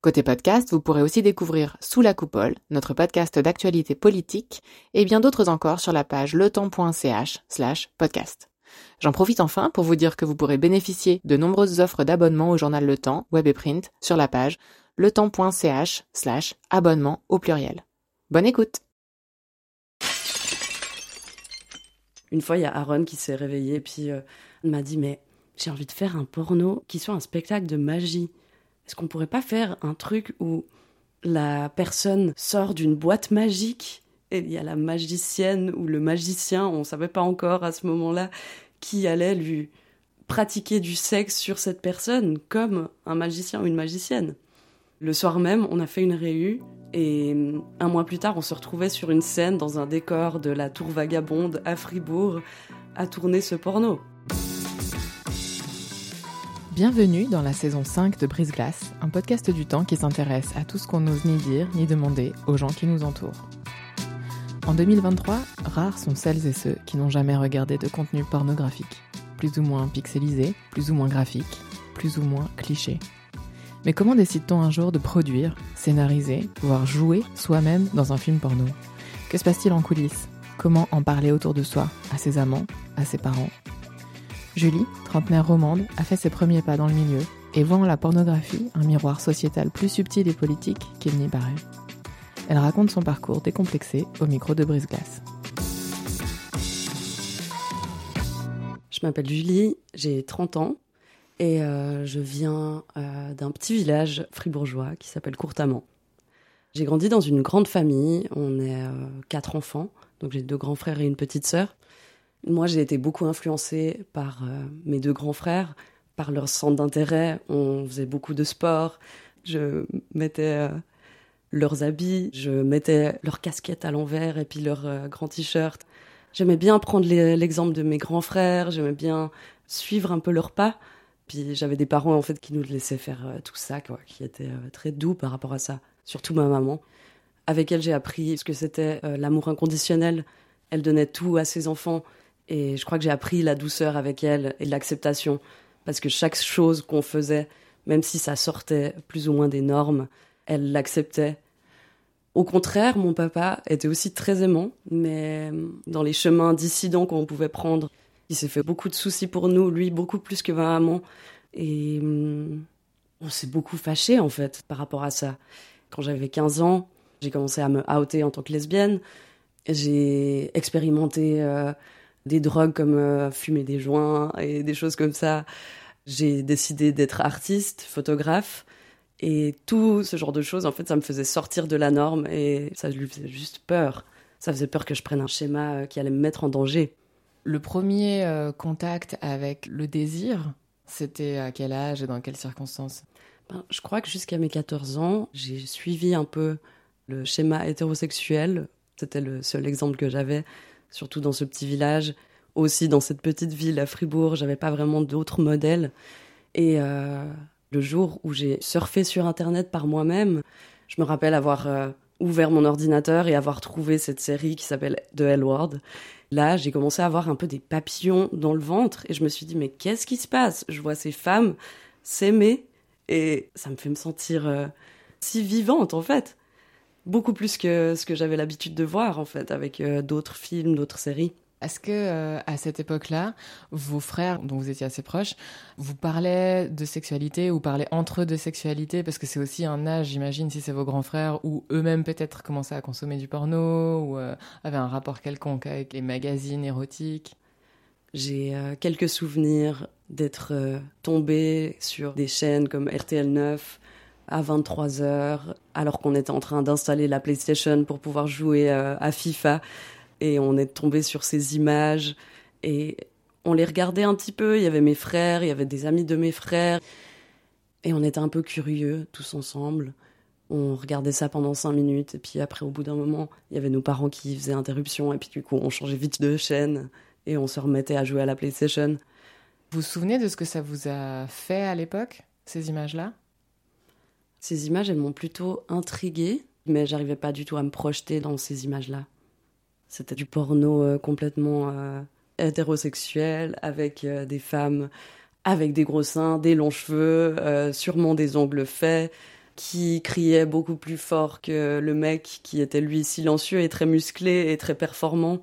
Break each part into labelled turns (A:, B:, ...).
A: Côté podcast, vous pourrez aussi découvrir Sous la coupole, notre podcast d'actualité politique, et bien d'autres encore sur la page letemps.ch slash podcast. J'en profite enfin pour vous dire que vous pourrez bénéficier de nombreuses offres d'abonnement au journal Le Temps, web et print, sur la page letemps.ch slash abonnement au pluriel. Bonne écoute
B: Une fois, il y a Aaron qui s'est réveillé et puis euh, m'a dit Mais j'ai envie de faire un porno qui soit un spectacle de magie. Est-ce qu'on pourrait pas faire un truc où la personne sort d'une boîte magique et il y a la magicienne ou le magicien, on savait pas encore à ce moment-là, qui allait lui pratiquer du sexe sur cette personne comme un magicien ou une magicienne? Le soir même, on a fait une réu et un mois plus tard, on se retrouvait sur une scène dans un décor de la Tour Vagabonde à Fribourg à tourner ce porno.
A: Bienvenue dans la saison 5 de Brise Glace, un podcast du temps qui s'intéresse à tout ce qu'on n'ose ni dire ni demander aux gens qui nous entourent. En 2023, rares sont celles et ceux qui n'ont jamais regardé de contenu pornographique, plus ou moins pixelisé, plus ou moins graphique, plus ou moins cliché. Mais comment décide-t-on un jour de produire, scénariser, voire jouer soi-même dans un film porno? Que se passe-t-il en coulisses? Comment en parler autour de soi, à ses amants, à ses parents? Julie, trentenaire romande, a fait ses premiers pas dans le milieu et voit en la pornographie un miroir sociétal plus subtil et politique qu'il n'y paraît. Elle raconte son parcours décomplexé au micro de Brise-Glace.
B: Je m'appelle Julie, j'ai 30 ans et euh, je viens euh, d'un petit village fribourgeois qui s'appelle Courtamment. J'ai grandi dans une grande famille, on est euh, quatre enfants, donc j'ai deux grands frères et une petite sœur. Moi, j'ai été beaucoup influencée par euh, mes deux grands frères, par leur centre d'intérêt. On faisait beaucoup de sport. Je mettais euh, leurs habits, je mettais leurs casquettes à l'envers et puis leurs euh, grands t-shirts. J'aimais bien prendre l'exemple de mes grands frères. J'aimais bien suivre un peu leurs pas. Puis j'avais des parents en fait qui nous laissaient faire tout ça, quoi, qui étaient très doux par rapport à ça. Surtout ma maman, avec elle j'ai appris ce que c'était l'amour inconditionnel. Elle donnait tout à ses enfants et je crois que j'ai appris la douceur avec elle et l'acceptation. Parce que chaque chose qu'on faisait, même si ça sortait plus ou moins des normes, elle l'acceptait. Au contraire, mon papa était aussi très aimant, mais dans les chemins dissidents qu'on pouvait prendre, il s'est fait beaucoup de soucis pour nous, lui beaucoup plus que ma maman. Et hum, on s'est beaucoup fâché en fait par rapport à ça. Quand j'avais 15 ans, j'ai commencé à me outer en tant que lesbienne. J'ai expérimenté euh, des drogues comme euh, fumer des joints et des choses comme ça. J'ai décidé d'être artiste, photographe. Et tout ce genre de choses, en fait, ça me faisait sortir de la norme et ça lui faisait juste peur. Ça faisait peur que je prenne un schéma euh, qui allait me mettre en danger.
A: Le premier euh, contact avec le désir, c'était à quel âge et dans quelles circonstances?
B: Ben, Je crois que jusqu'à mes 14 ans, j'ai suivi un peu le schéma hétérosexuel. C'était le seul exemple que j'avais surtout dans ce petit village. Aussi dans cette petite ville à Fribourg, j'avais pas vraiment d'autres modèles. Et euh, le jour où j'ai surfé sur Internet par moi-même, je me rappelle avoir euh, ouvert mon ordinateur et avoir trouvé cette série qui s'appelle The L Word. Là, j'ai commencé à avoir un peu des papillons dans le ventre et je me suis dit, mais qu'est-ce qui se passe? Je vois ces femmes s'aimer et ça me fait me sentir euh, si vivante en fait beaucoup plus que ce que j'avais l'habitude de voir en fait avec euh, d'autres films, d'autres séries.
A: Est-ce que euh, à cette époque-là, vos frères, dont vous étiez assez proches, vous parlaient de sexualité ou parlaient entre eux de sexualité? Parce que c'est aussi un âge, j'imagine, si c'est vos grands frères ou eux-mêmes peut-être commençaient à consommer du porno ou euh, avaient un rapport quelconque avec les magazines érotiques?
B: J'ai quelques souvenirs d'être tombée sur des chaînes comme RTL 9 à 23 heures, alors qu'on était en train d'installer la PlayStation pour pouvoir jouer euh, à FIFA. Et on est tombé sur ces images et on les regardait un petit peu. Il y avait mes frères, il y avait des amis de mes frères. Et on était un peu curieux tous ensemble. On regardait ça pendant cinq minutes et puis après, au bout d'un moment, il y avait nos parents qui faisaient interruption et puis du coup, on changeait vite de chaîne. et on se remettait à jouer à la PlayStation.
A: Vous vous souvenez de ce que ça vous a fait à l'époque, ces images-là?
B: Ces images, elles m'ont plutôt intriguée, mais j'arrivais pas du tout à me projeter dans ces images-là. C'était du porno euh, complètement euh, hétérosexuel, avec euh, des femmes avec des gros seins, des longs cheveux, sûrement des ongles faits, qui criaient beaucoup plus fort que le mec qui était lui silencieux et très musclé et très performant.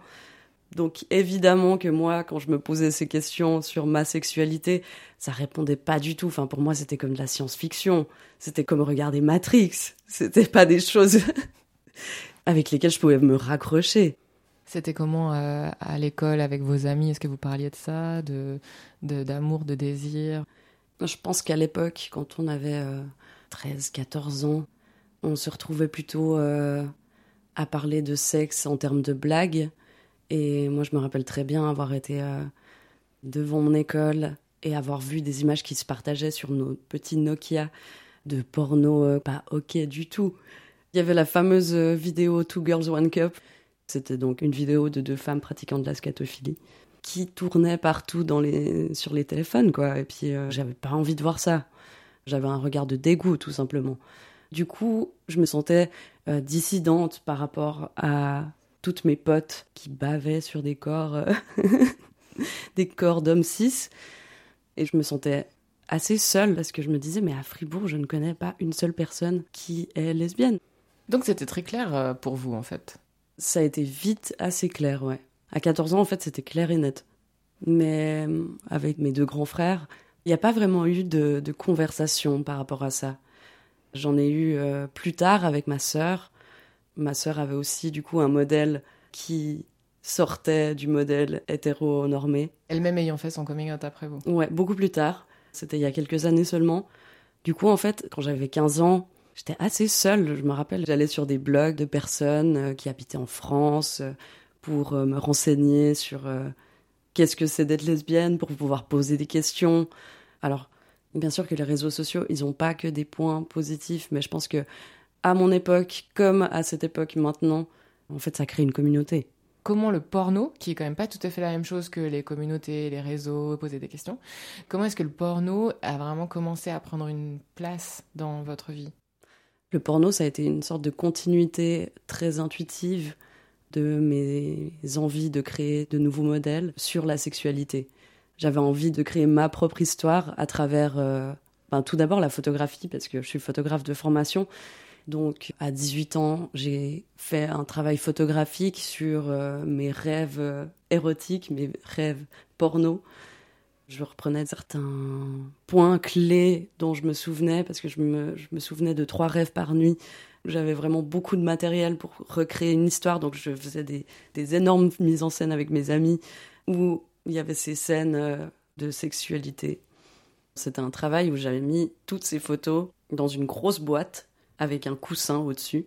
B: Donc évidemment que moi, quand je me posais ces questions sur ma sexualité, ça répondait pas du tout. Enfin, pour moi, c'était comme de la science-fiction. C'était comme regarder Matrix. C'était pas des choses avec lesquelles je pouvais me raccrocher.
A: C'était comment euh, à l'école avec vos amis? Est-ce que vous parliez de ça, de d'amour, de, désir?
B: Je pense qu'à l'époque, quand on avait 13, euh, 14 ans, on se retrouvait plutôt euh, à parler de sexe en termes de blagues et moi, je me rappelle très bien avoir été euh, devant mon école et avoir vu des images qui se partageaient sur nos petits Nokia de porno euh, pas ok du tout. Il y avait la fameuse euh, vidéo Two Girls One Cup. C'était donc une vidéo de deux femmes pratiquant de la scatophilie qui tournait partout sur les téléphones, quoi. Et puis, j'avais pas envie de voir ça. J'avais un regard de dégoût, tout simplement. Du coup, je me sentais dissidente par rapport à toutes mes potes qui bavaient sur des corps, euh, des corps d'hommes cis. Et je me sentais assez seule parce que je me disais, mais à Fribourg, je ne connais pas une seule personne qui est lesbienne.
A: Donc c'était très clair euh, pour vous, en fait
B: Ça a été vite assez clair, ouais. À 14 ans, en fait, c'était clair et net. Mais euh, avec mes deux grands frères, il n'y a pas vraiment eu de, conversation par rapport à ça. J'en ai eu plus tard avec ma sœur, ma sœur avait aussi du coup un modèle qui sortait du modèle hétéro-normé.
A: Elle-même ayant fait son coming out après vous
B: Ouais, beaucoup plus tard. C'était il y a quelques années seulement. Du coup, en fait, quand j'avais 15 ans, j'étais assez seule. Je me rappelle, j'allais sur des blogs de personnes euh, qui habitaient en France euh, pour euh, me renseigner sur qu'est-ce que c'est d'être lesbienne, pour pouvoir poser des questions. Alors, bien sûr que les réseaux sociaux, ils n'ont pas que des points positifs, mais je pense que à mon époque comme à cette époque maintenant, en fait, ça crée une communauté.
A: Comment le porno, qui est quand même pas tout à fait la même chose que les communautés, les réseaux, poser des questions, comment est-ce que le porno a vraiment commencé à prendre une place dans votre vie?
B: Le porno, ça a été une sorte de continuité très intuitive de mes envies de créer de nouveaux modèles sur la sexualité. J'avais envie de créer ma propre histoire à travers, euh, ben, tout d'abord la photographie, parce que je suis photographe de formation, donc à 18 ans, j'ai fait un travail photographique sur euh, mes rêves euh, érotiques, mes rêves porno. Je reprenais certains points clés dont je me souvenais, parce que je me, souvenais de trois rêves par nuit. J'avais vraiment beaucoup de matériel pour recréer une histoire, donc je faisais des, des énormes mises en scène avec mes amis où il y avait ces scènes euh, de sexualité. C'était un travail où j'avais mis toutes ces photos dans une grosse boîte avec un coussin au-dessus.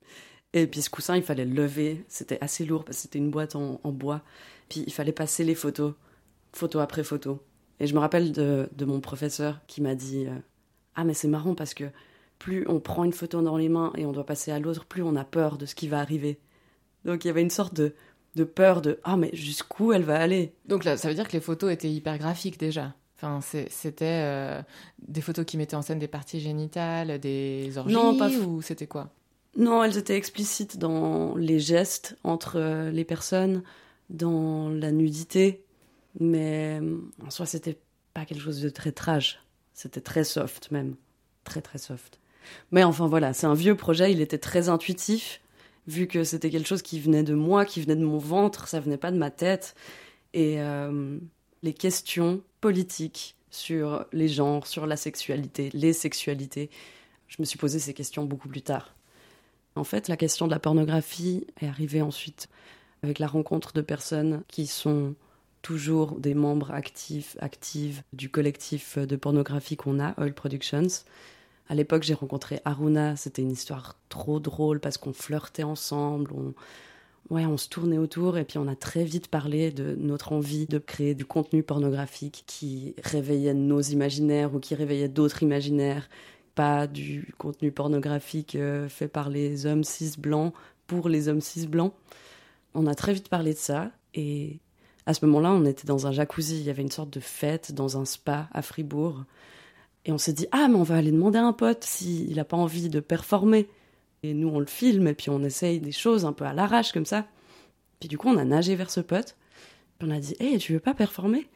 B: Et puis ce coussin, il fallait le lever. C'était assez lourd parce que c'était une boîte en, bois. Puis il fallait passer les photos, photo après photo. Et je me rappelle de, mon professeur qui m'a dit euh, Ah, mais c'est marrant parce que plus on prend une photo dans les mains et on doit passer à l'autre, plus on a peur de ce qui va arriver. Donc il y avait une sorte de, de peur de Ah, mais jusqu'où elle va aller?
A: Donc là, ça veut dire que les photos étaient hyper graphiques déjà Enfin, c'était euh, des photos qui mettaient en scène des parties génitales, des orgies non, pas ou c'était quoi?
B: Non, elles étaient explicites dans les gestes entre euh, les personnes, dans la nudité, mais euh, en soi, c'était pas quelque chose de très trash. C'était très soft même, très très soft. Mais enfin voilà, c'est un vieux projet, il était très intuitif, vu que c'était quelque chose qui venait de moi, qui venait de mon ventre, ça venait pas de ma tête. Et les questions politiques sur les genres, sur la sexualité, les sexualités. Je me suis posé ces questions beaucoup plus tard. En fait, la question de la pornographie est arrivée ensuite avec la rencontre de personnes qui sont toujours des membres actifs, actives du collectif de pornographie qu'on a, Oil Productions. À l'époque, j'ai rencontré Aruna, c'était une histoire trop drôle parce qu'on flirtait ensemble, on, Ouais, on se tournait autour et puis on a très vite parlé de notre envie de créer du contenu pornographique qui réveillait nos imaginaires ou qui réveillait d'autres imaginaires, pas du contenu pornographique euh, fait par les hommes cis blancs pour les hommes cis blancs. On a très vite parlé de ça et À ce moment-là, on était dans un jacuzzi. Il y avait une sorte de fête dans un spa à Fribourg. Et on s'est dit, ah, mais on va aller demander à un pote s'il n'a pas envie de performer. Et nous, on le filme et puis on essaye des choses un peu à l'arrache comme ça. Puis du coup, on a nagé vers ce pote. Puis on a dit, hé, tu veux pas performer?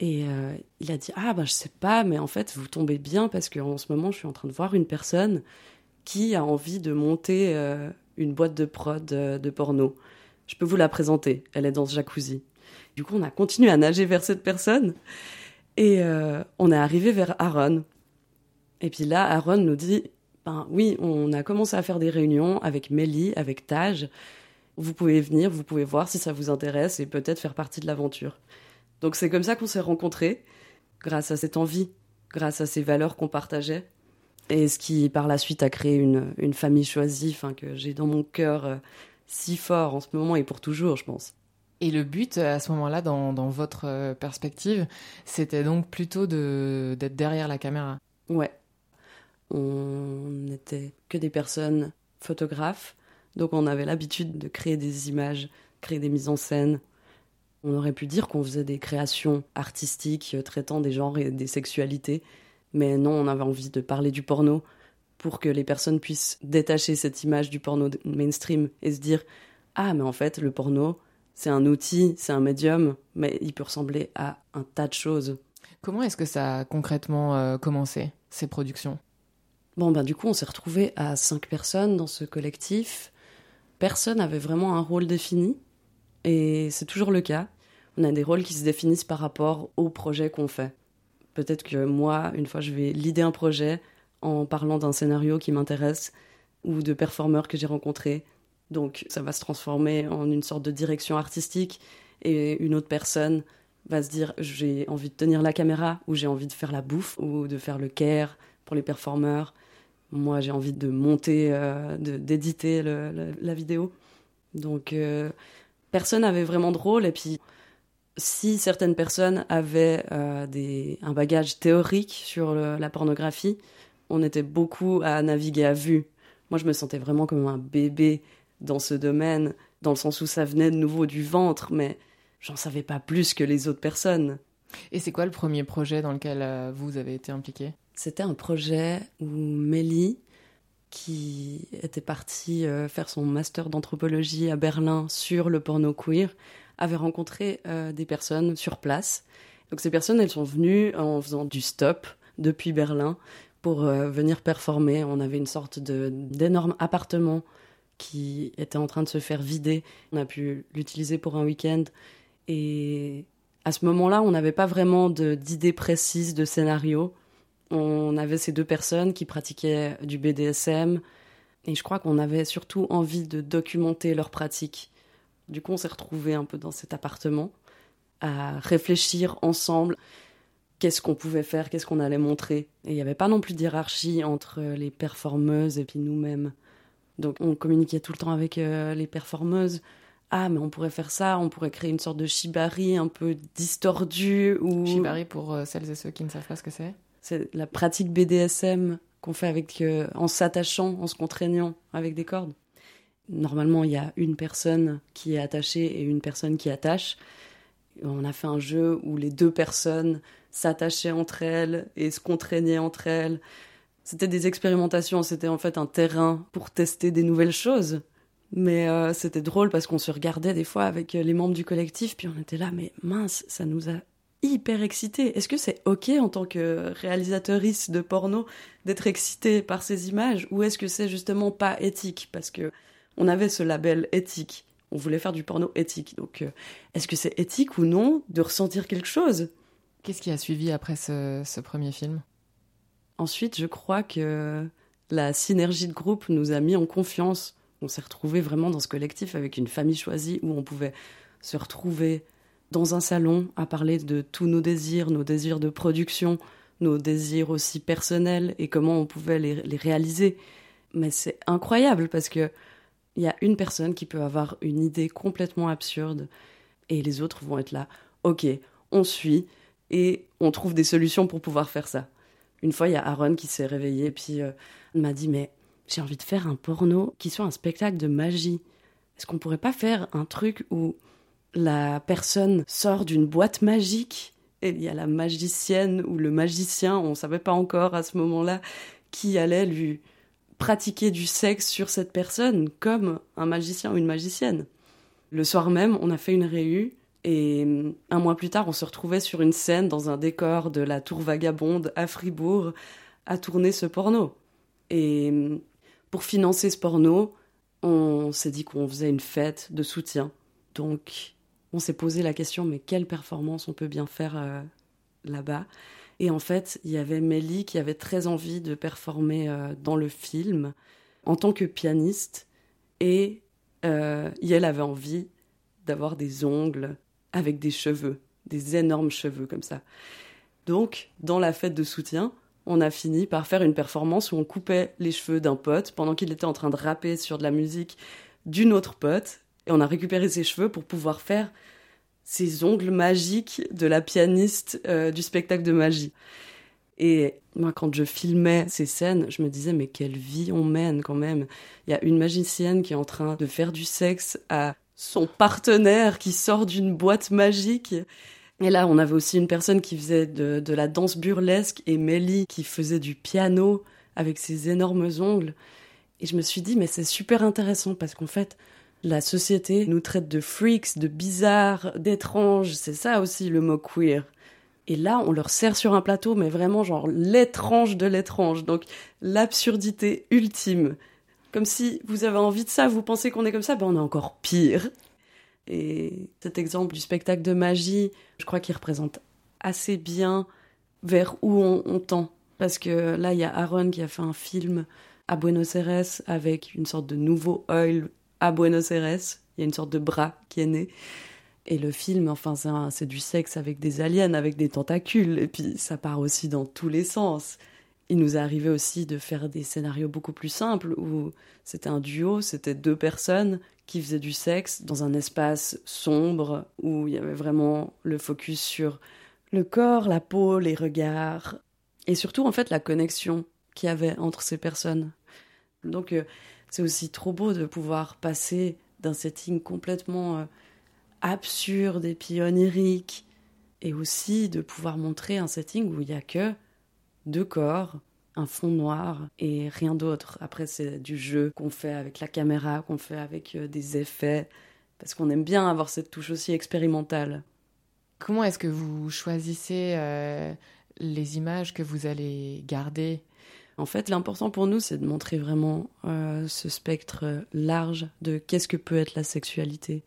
B: Et euh, il a dit, ah, ben je sais pas, mais en fait, vous tombez bien parce qu'en ce moment, je suis en train de voir une personne qui a envie de monter euh, une boîte de prod euh, de porno. Je peux vous la présenter. Elle est dans ce jacuzzi. Du coup, on a continué à nager vers cette personne. Et on est arrivé vers Aaron. Et puis là, Aaron nous dit ben oui, on a commencé à faire des réunions avec Mélie, avec Taj. Vous pouvez venir, vous pouvez voir si ça vous intéresse et peut-être faire partie de l'aventure. Donc c'est comme ça qu'on s'est rencontrés, grâce à cette envie, grâce à ces valeurs qu'on partageait. Et ce qui par la suite a créé une, une famille choisie, enfin que j'ai dans mon cœur euh, si fort en ce moment et pour toujours, je pense.
A: Et le but à ce moment-là, dans, dans votre euh, perspective, c'était donc plutôt d'être derrière la caméra.
B: Ouais, on n'était que des personnes photographes, donc on avait l'habitude de créer des images, créer des mises en scène. On aurait pu dire qu'on faisait des créations artistiques euh, traitant des genres et des sexualités, mais non, on avait envie de parler du porno pour que les personnes puissent détacher cette image du porno mainstream et se dire Ah, mais en fait, le porno, c'est un outil, c'est un médium, mais il peut ressembler à un tas de choses.
A: Comment est-ce que ça a concrètement euh, commencé, ces productions?
B: Bon, ben, du coup, on s'est retrouvé à cinq personnes dans ce collectif. Personne n'avait vraiment un rôle défini. Et c'est toujours le cas. On a des rôles qui se définissent par rapport au projet qu'on fait. Peut-être que moi, une fois, je vais l'idée un projet en parlant d'un scénario qui m'intéresse ou de performeurs que j'ai rencontrés. Donc, ça va se transformer en une sorte de direction artistique. Et une autre personne va se dire j'ai envie de tenir la caméra ou j'ai envie de faire la bouffe ou de faire le care pour les performeurs. Moi, j'ai envie de monter, euh, d'éditer la vidéo. Donc, euh, personne n'avait vraiment de rôle. Et puis, si certaines personnes avaient euh, des, un bagage théorique sur la pornographie, on était beaucoup à naviguer à vue. Moi, je me sentais vraiment comme un bébé dans ce domaine, dans le sens où ça venait de nouveau du ventre, mais j'en savais pas plus que les autres personnes.
A: Et c'est quoi le premier projet dans lequel vous avez été impliqué?
B: C'était un projet où Mélie, qui était partie euh, faire son master d'anthropologie à Berlin sur le porno queer, avait rencontré euh, des personnes sur place. Donc ces personnes, elles sont venues en faisant du stop depuis Berlin pour euh, venir performer. On avait une sorte d'énorme appartement qui était en train de se faire vider. On a pu l'utiliser pour un week-end. Et à ce moment-là, on n'avait pas vraiment d'idées précises de scénario on avait ces deux personnes qui pratiquaient du BDSM et je crois qu'on avait surtout envie de documenter leurs pratiques. Du coup, on s'est retrouvés un peu dans cet appartement à réfléchir ensemble qu'est-ce qu'on pouvait faire, qu'est-ce qu'on allait montrer. Et il n'y avait pas non plus d'hierarchie entre les performeuses et puis nous-mêmes. Donc on communiquait tout le temps avec euh, les performeuses. Ah, mais on pourrait faire ça, on pourrait créer une sorte de shibari un peu distordu. Ou...
A: Shibari, pour euh, celles et ceux qui ne savent pas ce que c'est
B: c'est la pratique BDSM qu'on fait avec, euh, en s'attachant, en se contraignant avec des cordes. Normalement, il y a une personne qui est attachée et une personne qui attache. On a fait un jeu où les deux personnes s'attachaient entre elles et se contraignaient entre elles. C'était des expérimentations, c'était en fait un terrain pour tester des nouvelles choses. Mais euh, c'était drôle parce qu'on se regardait des fois avec les membres du collectif, puis on était là, mais mince, ça nous a hyper excitée. Est-ce que c'est ok en tant que réalisatrice de porno d'être excitée par ces images ou est-ce que c'est justement pas éthique? Parce que on avait ce label éthique. On voulait faire du porno éthique. Donc euh, est-ce que c'est éthique ou non de ressentir quelque chose?
A: Qu'est-ce qui a suivi après ce, premier film?
B: Ensuite, je crois que la synergie de groupe nous a mis en confiance. On s'est retrouvés vraiment dans ce collectif avec une famille choisie où on pouvait se retrouver dans un salon à parler de tous nos désirs, nos désirs de production, nos désirs aussi personnels et comment on pouvait les, réaliser. Mais c'est incroyable parce que il y a une personne qui peut avoir une idée complètement absurde et les autres vont être là. Ok, on suit et on trouve des solutions pour pouvoir faire ça. Une fois, il y a Aaron qui s'est réveillé et puis euh, m'a dit mais j'ai envie de faire un porno qui soit un spectacle de magie. Est-ce qu'on pourrait pas faire un truc où la personne sort d'une boîte magique et il y a la magicienne ou le magicien, on ne savait pas encore à ce moment-là, qui allait lui pratiquer du sexe sur cette personne comme un magicien ou une magicienne. Le soir même, on a fait une réu et un mois plus tard, on se retrouvait sur une scène dans un décor de la Tour Vagabonde à Fribourg à tourner ce porno. Et pour financer ce porno, on s'est dit qu'on faisait une fête de soutien. Donc, on s'est posé la question, mais quelle performance on peut bien faire euh, là-bas? Et en fait, il y avait Melly qui avait très envie de performer euh, dans le film en tant que pianiste. Et euh, elle avait envie d'avoir des ongles avec des cheveux, des énormes cheveux comme ça. Donc, dans la fête de soutien, on a fini par faire une performance où on coupait les cheveux d'un pote pendant qu'il était en train de rapper sur de la musique d'une autre pote. Et on a récupéré ses cheveux pour pouvoir faire ces ongles magiques de la pianiste euh, du spectacle de magie. Et moi, quand je filmais ces scènes, je me disais, mais quelle vie on mène quand même. Il y a une magicienne qui est en train de faire du sexe à son partenaire qui sort d'une boîte magique. Et là, on avait aussi une personne qui faisait de, la danse burlesque et Melly qui faisait du piano avec ses énormes ongles. Et je me suis dit, mais c'est super intéressant parce qu'en fait, la société nous traite de freaks, de bizarres, d'étranges. C'est ça aussi le mot queer. Et là, on leur sert sur un plateau, mais vraiment genre l'étrange de l'étrange. Donc l'absurdité ultime. Comme si vous avez envie de ça, vous pensez qu'on est comme ça, ben on est encore pire. Et cet exemple du spectacle de magie, je crois qu'il représente assez bien vers où on, tend. Parce que là, il y a Aaron qui a fait un film à Buenos Aires avec une sorte de nouveau oil à Buenos Aires. Il y a une sorte de bras qui est né. Et le film, enfin, c'est du sexe avec des aliens, avec des tentacules. Et puis, ça part aussi dans tous les sens. Il nous est arrivé aussi de faire des scénarios beaucoup plus simples où c'était un duo, c'était deux personnes qui faisaient du sexe dans un espace sombre où il y avait vraiment le focus sur le corps, la peau, les regards et surtout en fait la connexion qu'il y avait entre ces personnes. Donc euh, c'est aussi trop beau de pouvoir passer d'un setting complètement euh, absurde et puis onirique et aussi de pouvoir montrer un setting où il n'y a que deux corps, un fond noir et rien d'autre. Après, c'est du jeu qu'on fait avec la caméra, qu'on fait avec euh, des effets, parce qu'on aime bien avoir cette touche aussi expérimentale.
A: Comment est-ce que vous choisissez euh, les images que vous allez garder?
B: En fait, l'important pour nous, c'est de montrer vraiment euh, ce spectre large de qu'est-ce que peut être la sexualité.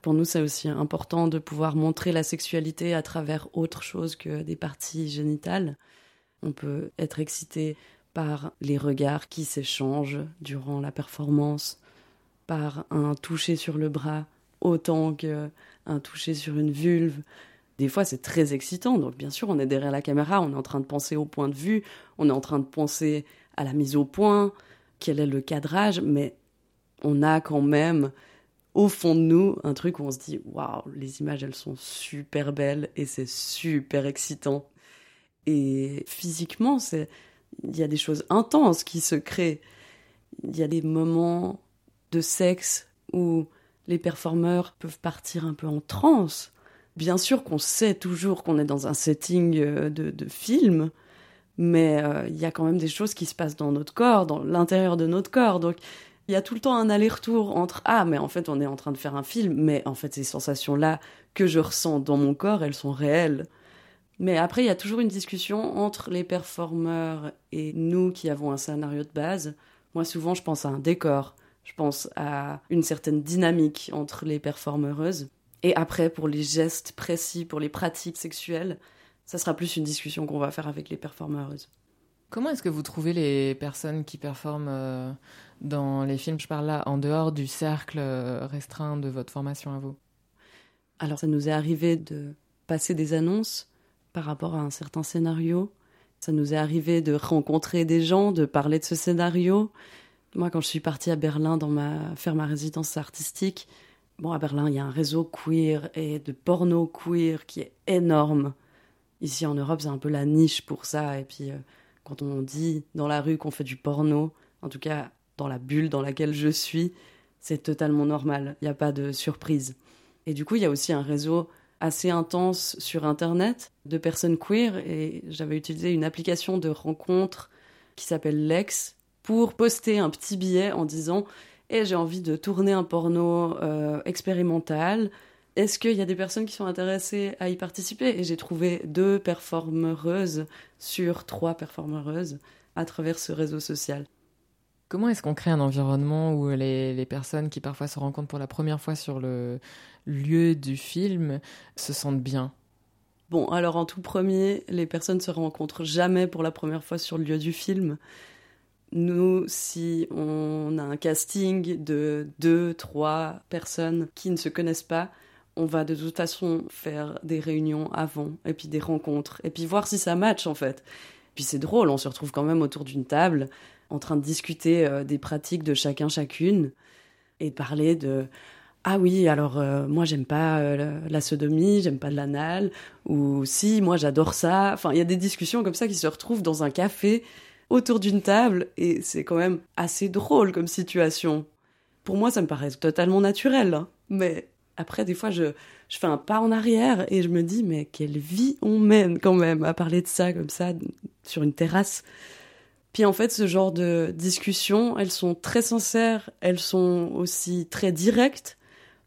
B: Pour nous, c'est aussi important de pouvoir montrer la sexualité à travers autre chose que des parties génitales. On peut être excité par les regards qui s'échangent durant la performance, par un toucher sur le bras autant qu'un toucher sur une vulve. Des fois, c'est très excitant. Donc, bien sûr, on est derrière la caméra, on est en train de penser au point de vue, on est en train de penser à la mise au point, quel est le cadrage, mais on a quand même au fond de nous un truc où on se dit waouh, les images elles sont super belles et c'est super excitant. Et physiquement, c'est il y a des choses intenses qui se créent. Il y a des moments de sexe où les performeurs peuvent partir un peu en transe. Bien sûr qu'on sait toujours qu'on est dans un setting euh, de, de film, mais euh, il y a quand même des choses qui se passent dans notre corps, dans l'intérieur de notre corps. Donc il y a tout le temps un aller-retour entre ah mais en fait on est en train de faire un film, mais en fait ces sensations là que je ressens dans mon corps, elles sont réelles. Mais après, il y a toujours une discussion entre les performeurs et nous qui avons un scénario de base. Moi, souvent, je pense à un décor. Je pense à une certaine dynamique entre les performeuses. Et après, pour les gestes précis, pour les pratiques sexuelles, ça sera plus une discussion qu'on va faire avec les performeuses.
A: Comment est-ce que vous trouvez les personnes qui performent euh, dans les films? Je parle là en dehors du cercle euh, restreint de votre formation à vous.
B: Alors, ça nous est arrivé de passer des annonces par rapport à un certain scénario. Ça nous est arrivé de rencontrer des gens, de parler de ce scénario. Moi, quand je suis partie à Berlin dans ma, faire ma résidence artistique, bon, à Berlin, il y a un réseau queer et de porno queer qui est énorme. Ici en Europe, c'est un peu la niche pour ça. Et puis, euh, quand on dit dans la rue qu'on fait du porno, en tout cas dans la bulle dans laquelle je suis, c'est totalement normal. Il n'y a pas de surprise. Et du coup, il y a aussi un réseau assez intense sur Internet de personnes queer et j'avais utilisé une application de rencontre qui s'appelle Lex pour poster un petit billet en disant et j'ai envie de tourner un porno euh, expérimental. Est-ce qu'il y a des personnes qui sont intéressées à y participer? Et j'ai trouvé deux performeuses sur trois performeuses à travers ce réseau social.
A: Comment est-ce qu'on crée un environnement où les, les, personnes qui parfois se rencontrent pour la première fois sur le lieu du film se sentent bien?
B: Bon, alors en tout premier, les personnes se rencontrent jamais pour la première fois sur le lieu du film. Nous, si on a un casting de deux, trois personnes qui ne se connaissent pas, on va de toute façon faire des réunions avant, et puis des rencontres, et puis voir si ça match en fait. Puis c'est drôle, on se retrouve quand même autour d'une table, en train de discuter euh, des pratiques de chacun chacune, et parler de ah oui, alors euh, moi j'aime pas euh, la sodomie, j'aime pas de l'anal, ou si, moi j'adore ça. Enfin, il y a des discussions comme ça qui se retrouvent dans un café autour d'une table, et c'est quand même assez drôle comme situation. Pour moi, ça me paraît totalement naturel, hein. mais après, des fois, je, je fais un pas en arrière et je me dis, mais quelle vie on mène quand même à parler de ça comme ça sur une terrasse. Puis en fait, ce genre de discussions, elles sont très sincères, elles sont aussi très directes,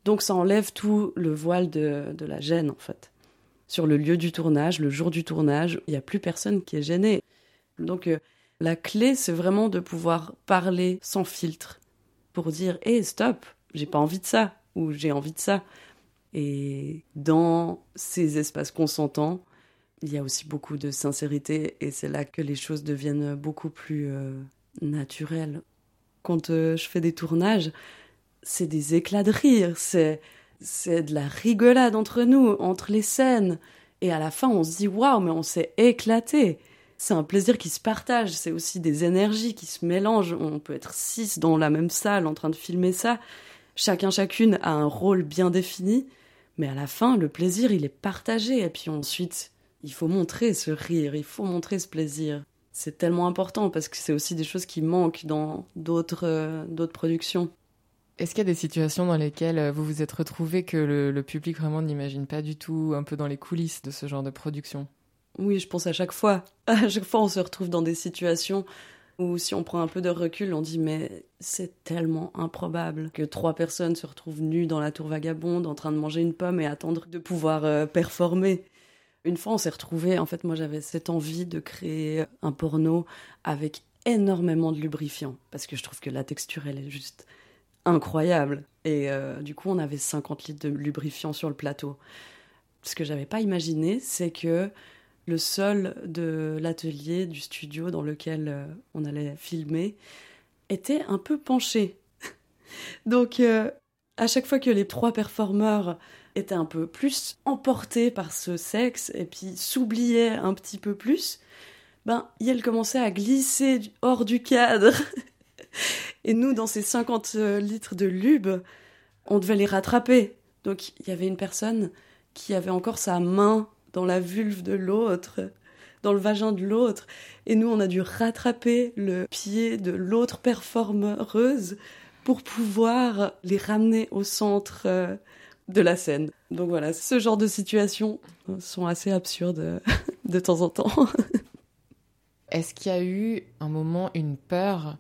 B: donc ça enlève tout le voile de, la gêne en fait. Sur le lieu du tournage, le jour du tournage, il n'y a plus personne qui est gêné. Donc euh, la clé, c'est vraiment de pouvoir parler sans filtre pour dire hé, stop, j'ai pas envie de ça ou j'ai envie de ça. Et dans ces espaces consentants, il y a aussi beaucoup de sincérité et c'est là que les choses deviennent beaucoup plus euh, naturelles. Quand euh, je fais des tournages, c'est des éclats de rire, c'est c'est de la rigolade entre nous, entre les scènes. Et à la fin, on se dit waouh, mais on s'est éclaté. C'est un plaisir qui se partage, c'est aussi des énergies qui se mélangent. On peut être six dans la même salle en train de filmer ça. Chacun, chacune a un rôle bien défini, mais à la fin, le plaisir, il est partagé. Et puis ensuite, il faut montrer ce rire, il faut montrer ce plaisir. C'est tellement important parce que c'est aussi des choses qui manquent dans d'autres euh, productions.
A: Est-ce qu'il y a des situations dans lesquelles euh, vous vous êtes retrouvé que le, public vraiment n'imagine pas du tout, un peu dans les coulisses de ce genre de production?
B: Oui, je pense à chaque fois. À chaque fois, on se retrouve dans des situations où, si on prend un peu de recul, on dit mais c'est tellement improbable que trois personnes se retrouvent nues dans la tour vagabonde, en train de manger une pomme et attendre de pouvoir euh, performer. Une fois, on s'est retrouvé. En fait, moi, j'avais cette envie de créer un porno avec énormément de lubrifiant parce que je trouve que la texture, elle est juste incroyable. Et euh, du coup, on avait 50 litres de lubrifiant sur le plateau. Ce que j'avais pas imaginé, c'est que le sol de l'atelier, du studio dans lequel euh, on allait filmer, était un peu penché. Donc, euh, à chaque fois que les trois performeurs étaient un peu plus emportés par ce sexe et puis s'oubliaient un petit peu plus, ben, elle commençait à glisser hors du cadre Et nous, dans ces 50 euh, litres de lube, on devait les rattraper. Donc il y avait une personne qui avait encore sa main dans la vulve de l'autre, dans le vagin de l'autre. Et nous, on a dû rattraper le pied de l'autre performeuse pour pouvoir les ramener au centre euh, de la scène. Donc voilà, ce genre de situations sont assez absurdes de temps en temps.
A: Est-ce qu'il y a eu un moment, une peur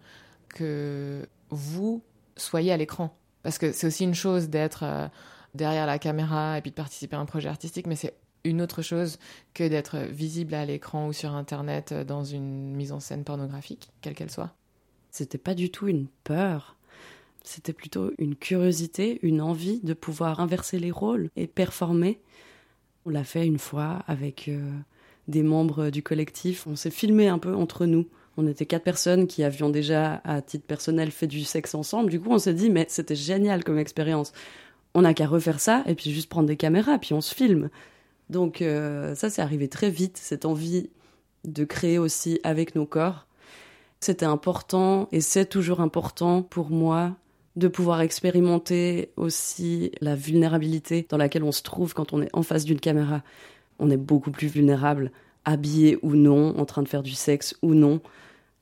A: que vous soyez à l'écran? Parce que c'est aussi une chose d'être euh, derrière la caméra et puis de participer à un projet artistique, mais c'est une autre chose que d'être visible à l'écran ou sur Internet euh, dans une mise en scène pornographique, quelle qu'elle soit.
B: C'était pas du tout une peur. C'était plutôt une curiosité, une envie de pouvoir inverser les rôles et performer. On l'a fait une fois avec euh, des membres du collectif. On s'est filmé un peu entre nous. On était quatre personnes qui avions déjà, à titre personnel, fait du sexe ensemble. Du coup, on s'est dit, mais c'était génial comme expérience. On n'a qu'à refaire ça et puis juste prendre des caméras, puis on se filme. Donc euh, ça, c'est arrivé très vite, cette envie de créer aussi avec nos corps. C'était important et c'est toujours important pour moi de pouvoir expérimenter aussi la vulnérabilité dans laquelle on se trouve quand on est en face d'une caméra. On est beaucoup plus vulnérable habillé ou non, en train de faire du sexe ou non,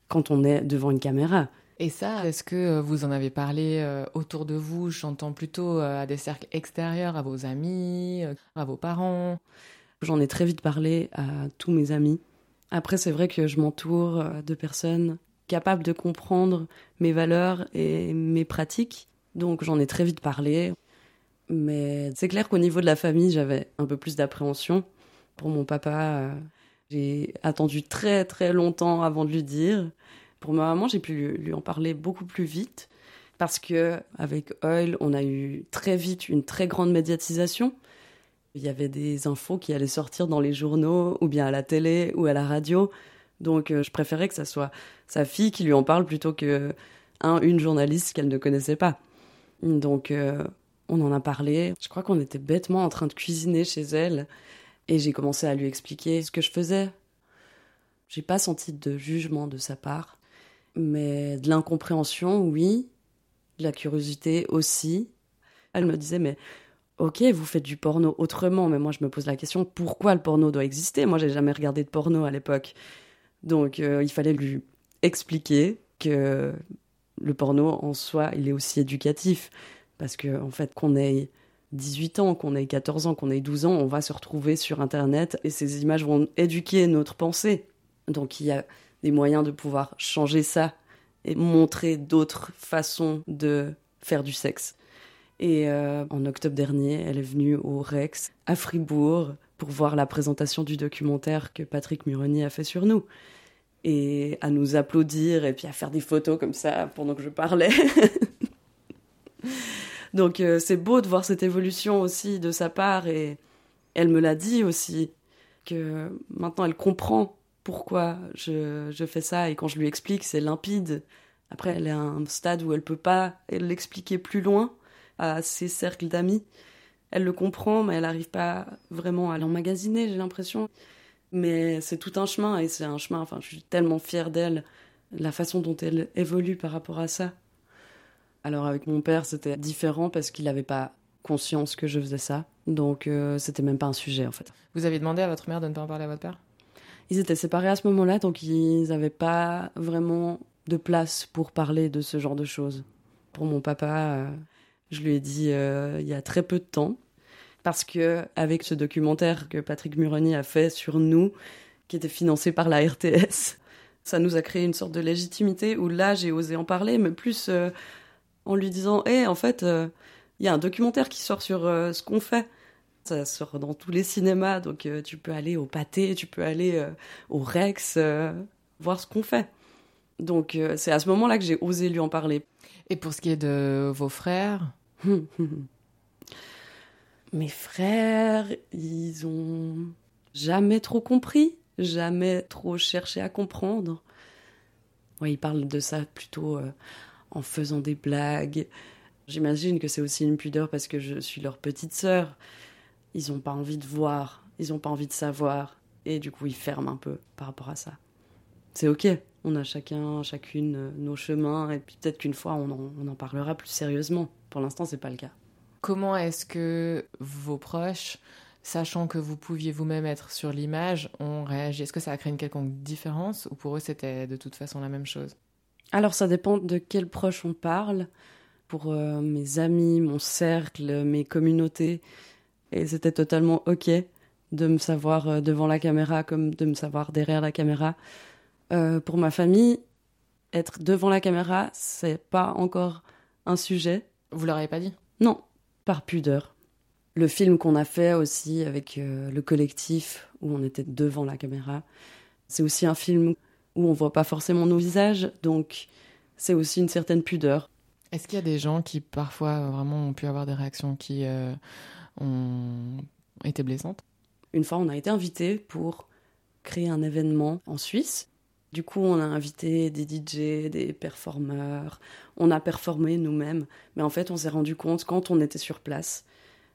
B: quand on est devant une caméra.
A: Et ça, est-ce que vous en avez parlé autour de vous J'entends plutôt à des cercles extérieurs, à vos amis, à vos parents?
B: J'en ai très vite parlé à tous mes amis. Après, c'est vrai que je m'entoure de personnes capables de comprendre mes valeurs et mes pratiques. Donc j'en ai très vite parlé. Mais c'est clair qu'au niveau de la famille, j'avais un peu plus d'appréhension. Pour mon papa, j'ai attendu très très longtemps avant de lui dire. Pour ma maman, j'ai pu lui, en parler beaucoup plus vite parce que avec Oil, on a eu très vite une très grande médiatisation. Il y avait des infos qui allaient sortir dans les journaux ou bien à la télé ou à la radio. Donc euh, je préférais que ça soit sa fille qui lui en parle plutôt que un une journaliste qu'elle ne connaissait pas. Donc euh, on en a parlé. Je crois qu'on était bêtement en train de cuisiner chez elle et j'ai commencé à lui expliquer ce que je faisais. J'ai pas senti de jugement de sa part, mais de l'incompréhension, oui, de la curiosité aussi. Elle me disait, mais ok, vous faites du porno autrement, mais moi je me pose la question, pourquoi le porno doit exister? Moi j'ai jamais regardé de porno à l'époque. Donc euh, il fallait lui expliquer que le porno en soi, il est aussi éducatif. Parce que, en fait, qu'on ait 18 ans, qu'on ait 14 ans, qu'on ait 12 ans, on va se retrouver sur Internet et ces images vont éduquer notre pensée. Donc il y a des moyens de pouvoir changer ça et montrer d'autres façons de faire du sexe. Et euh, en octobre dernier, elle est venue au Rex à Fribourg pour voir la présentation du documentaire que Patrick Muroni a fait sur nous. Et à nous applaudir et puis à faire des photos comme ça pendant que je parlais. Donc euh, c'est beau de voir cette évolution aussi de sa part et elle me l'a dit aussi que maintenant elle comprend pourquoi je, je fais ça et quand je lui explique c'est limpide. Après elle est à un stade où elle peut pas l'expliquer plus loin à ses cercles d'amis. Elle le comprend mais elle n'arrive pas vraiment à l'emmagasiner j'ai l'impression. Mais c'est tout un chemin et c'est un chemin, enfin je suis tellement fière d'elle, la façon dont elle évolue par rapport à ça. Alors avec mon père, c'était différent parce qu'il n'avait pas conscience que je faisais ça. Donc euh, c'était même pas un sujet en fait.
A: Vous avez demandé à votre mère de ne pas en parler à votre père?
B: Ils étaient séparés à ce moment-là, donc ils n'avaient pas vraiment de place pour parler de ce genre de choses. Pour mon papa, euh, je lui ai dit euh, il y a très peu de temps, parce que avec ce documentaire que Patrick Muroni a fait sur nous, qui était financé par la RTS, ça nous a créé une sorte de légitimité où là j'ai osé en parler, mais plus en lui disant Hé, en fait, il euh, y a un documentaire qui sort sur euh, ce qu'on fait. Ça sort dans tous les cinémas, donc euh, tu peux aller au pâté, tu peux aller au Rex, voir ce qu'on fait. Donc c'est à ce moment-là que j'ai osé lui en parler.
A: Et pour ce qui est de vos frères
B: Mes frères, ils ont jamais trop compris, jamais trop cherché à comprendre. Ouais, ils parlent de ça plutôt en faisant des blagues. J'imagine que c'est aussi une pudeur parce que je suis leur petite sœur. Ils n'ont pas envie de voir, ils n'ont pas envie de savoir. Et du coup, ils ferment un peu par rapport à ça. C'est ok, on a chacun, chacune euh, nos chemins, et peut-être qu'une fois, on en, on en, parlera plus sérieusement. Pour l'instant, c'est pas le cas.
A: Comment est-ce que vos proches, sachant que vous pouviez vous-même être sur l'image, ont réagi? Est-ce que ça a créé une quelconque différence, ou pour eux, c'était de toute façon la même chose?
B: Alors ça dépend de quel proche on parle. Pour euh, mes amis, mon cercle, mes communautés. Et c'était totalement OK de me savoir euh, devant la caméra comme de me savoir derrière la caméra. Euh, pour ma famille, être devant la caméra, c'est pas encore un sujet.
A: Vous leur avez pas dit?
B: Non, par pudeur. Le film qu'on a fait aussi avec le collectif où on était devant la caméra, c'est aussi un film où on voit pas forcément nos visages, donc c'est aussi une certaine pudeur.
A: Est-ce qu'il y a des gens qui parfois vraiment ont pu avoir des réactions qui euh, ont été blessantes
B: Une fois, on a été invité pour créer un événement en Suisse. Du coup, on a invité des DJ, des performeurs, on a performé nous-mêmes, mais en fait, on s'est rendu compte quand on était sur place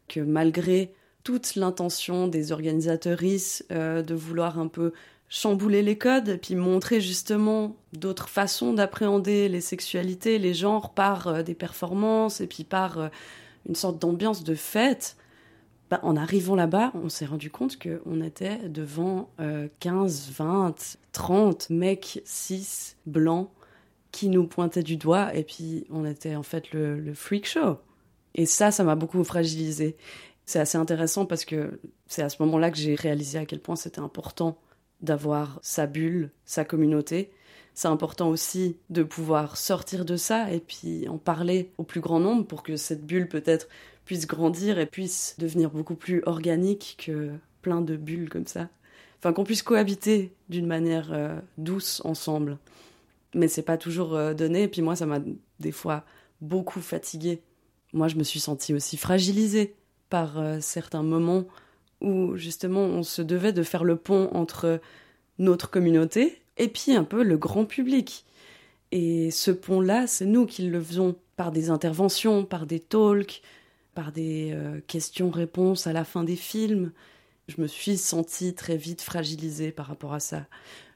B: que malgré toute l'intention des organisateuristes euh, de vouloir un peu chambouler les codes, puis montrer justement d'autres façons d'appréhender les sexualités, les genres par euh, des performances et puis par euh, une sorte d'ambiance de fête. Bah, en arrivant là-bas, on s'est rendu compte qu'on était devant 15, 20, 30 mecs cis blancs qui nous pointait du doigt et puis on était en fait le, le freak show. Et ça, ça m'a beaucoup fragilisé. C'est assez intéressant parce que c'est à ce moment-là que j'ai réalisé à quel point c'était important d'avoir sa bulle, sa communauté. C'est important aussi de pouvoir sortir de ça et puis en parler au plus grand nombre pour que cette bulle peut-être puisse grandir et puisse devenir beaucoup plus organique que plein de bulles comme ça. Enfin, qu'on puisse cohabiter d'une manière euh, douce ensemble mais c'est pas toujours euh, donné. Et puis moi, ça m'a des fois beaucoup fatiguée. Moi, je me suis sentie aussi fragilisée par euh, certains moments où justement on se devait de faire le pont entre notre communauté et puis un peu le grand public. Et ce pont-là, c'est nous qui le faisons par des interventions, par des talks, par des euh, questions-réponses à la fin des films. Je me suis sentie très vite fragilisée par rapport à ça.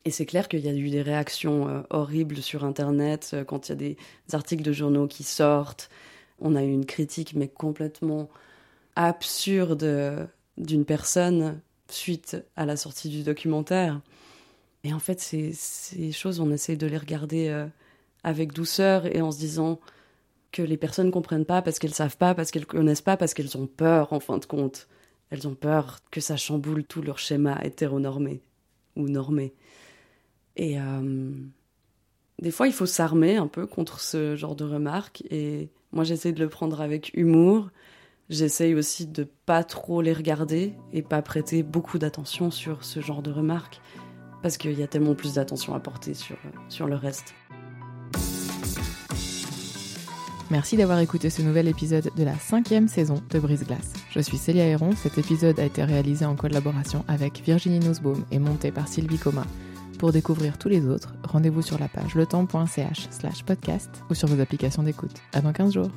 B: Et c'est clair qu'il y a eu des réactions euh, horribles sur Internet euh, quand il y a des articles de journaux qui sortent. On a eu une critique, mais complètement absurde d'une personne suite à la sortie du documentaire. Et en fait, ces, ces choses, on essaye de les regarder avec douceur et en se disant que les personnes ne comprennent pas parce qu'elles savent pas, parce qu'elles connaissent pas, parce qu'elles ont peur en fin de compte. Elles ont peur que ça chamboule tout leur schéma hétéronormé ou normé. Et euh, des fois, il faut s'armer un peu contre ce genre de remarques. Et moi, j'essaie de le prendre avec humour. J'essaye aussi de pas trop les regarder et pas prêter beaucoup d'attention sur ce genre de remarques. Parce qu'il y a tellement plus d'attention à porter sur, sur le reste.
A: Merci d'avoir écouté ce nouvel épisode de la cinquième saison de Brise Glace. Je suis Célia Héron. Cet épisode a été réalisé en collaboration avec Virginie Nussbaum et monté par Sylvie Comin. Pour découvrir tous les autres, rendez-vous sur la page letemps.ch slash podcast ou sur vos applications d'écoute. À dans 15 jours.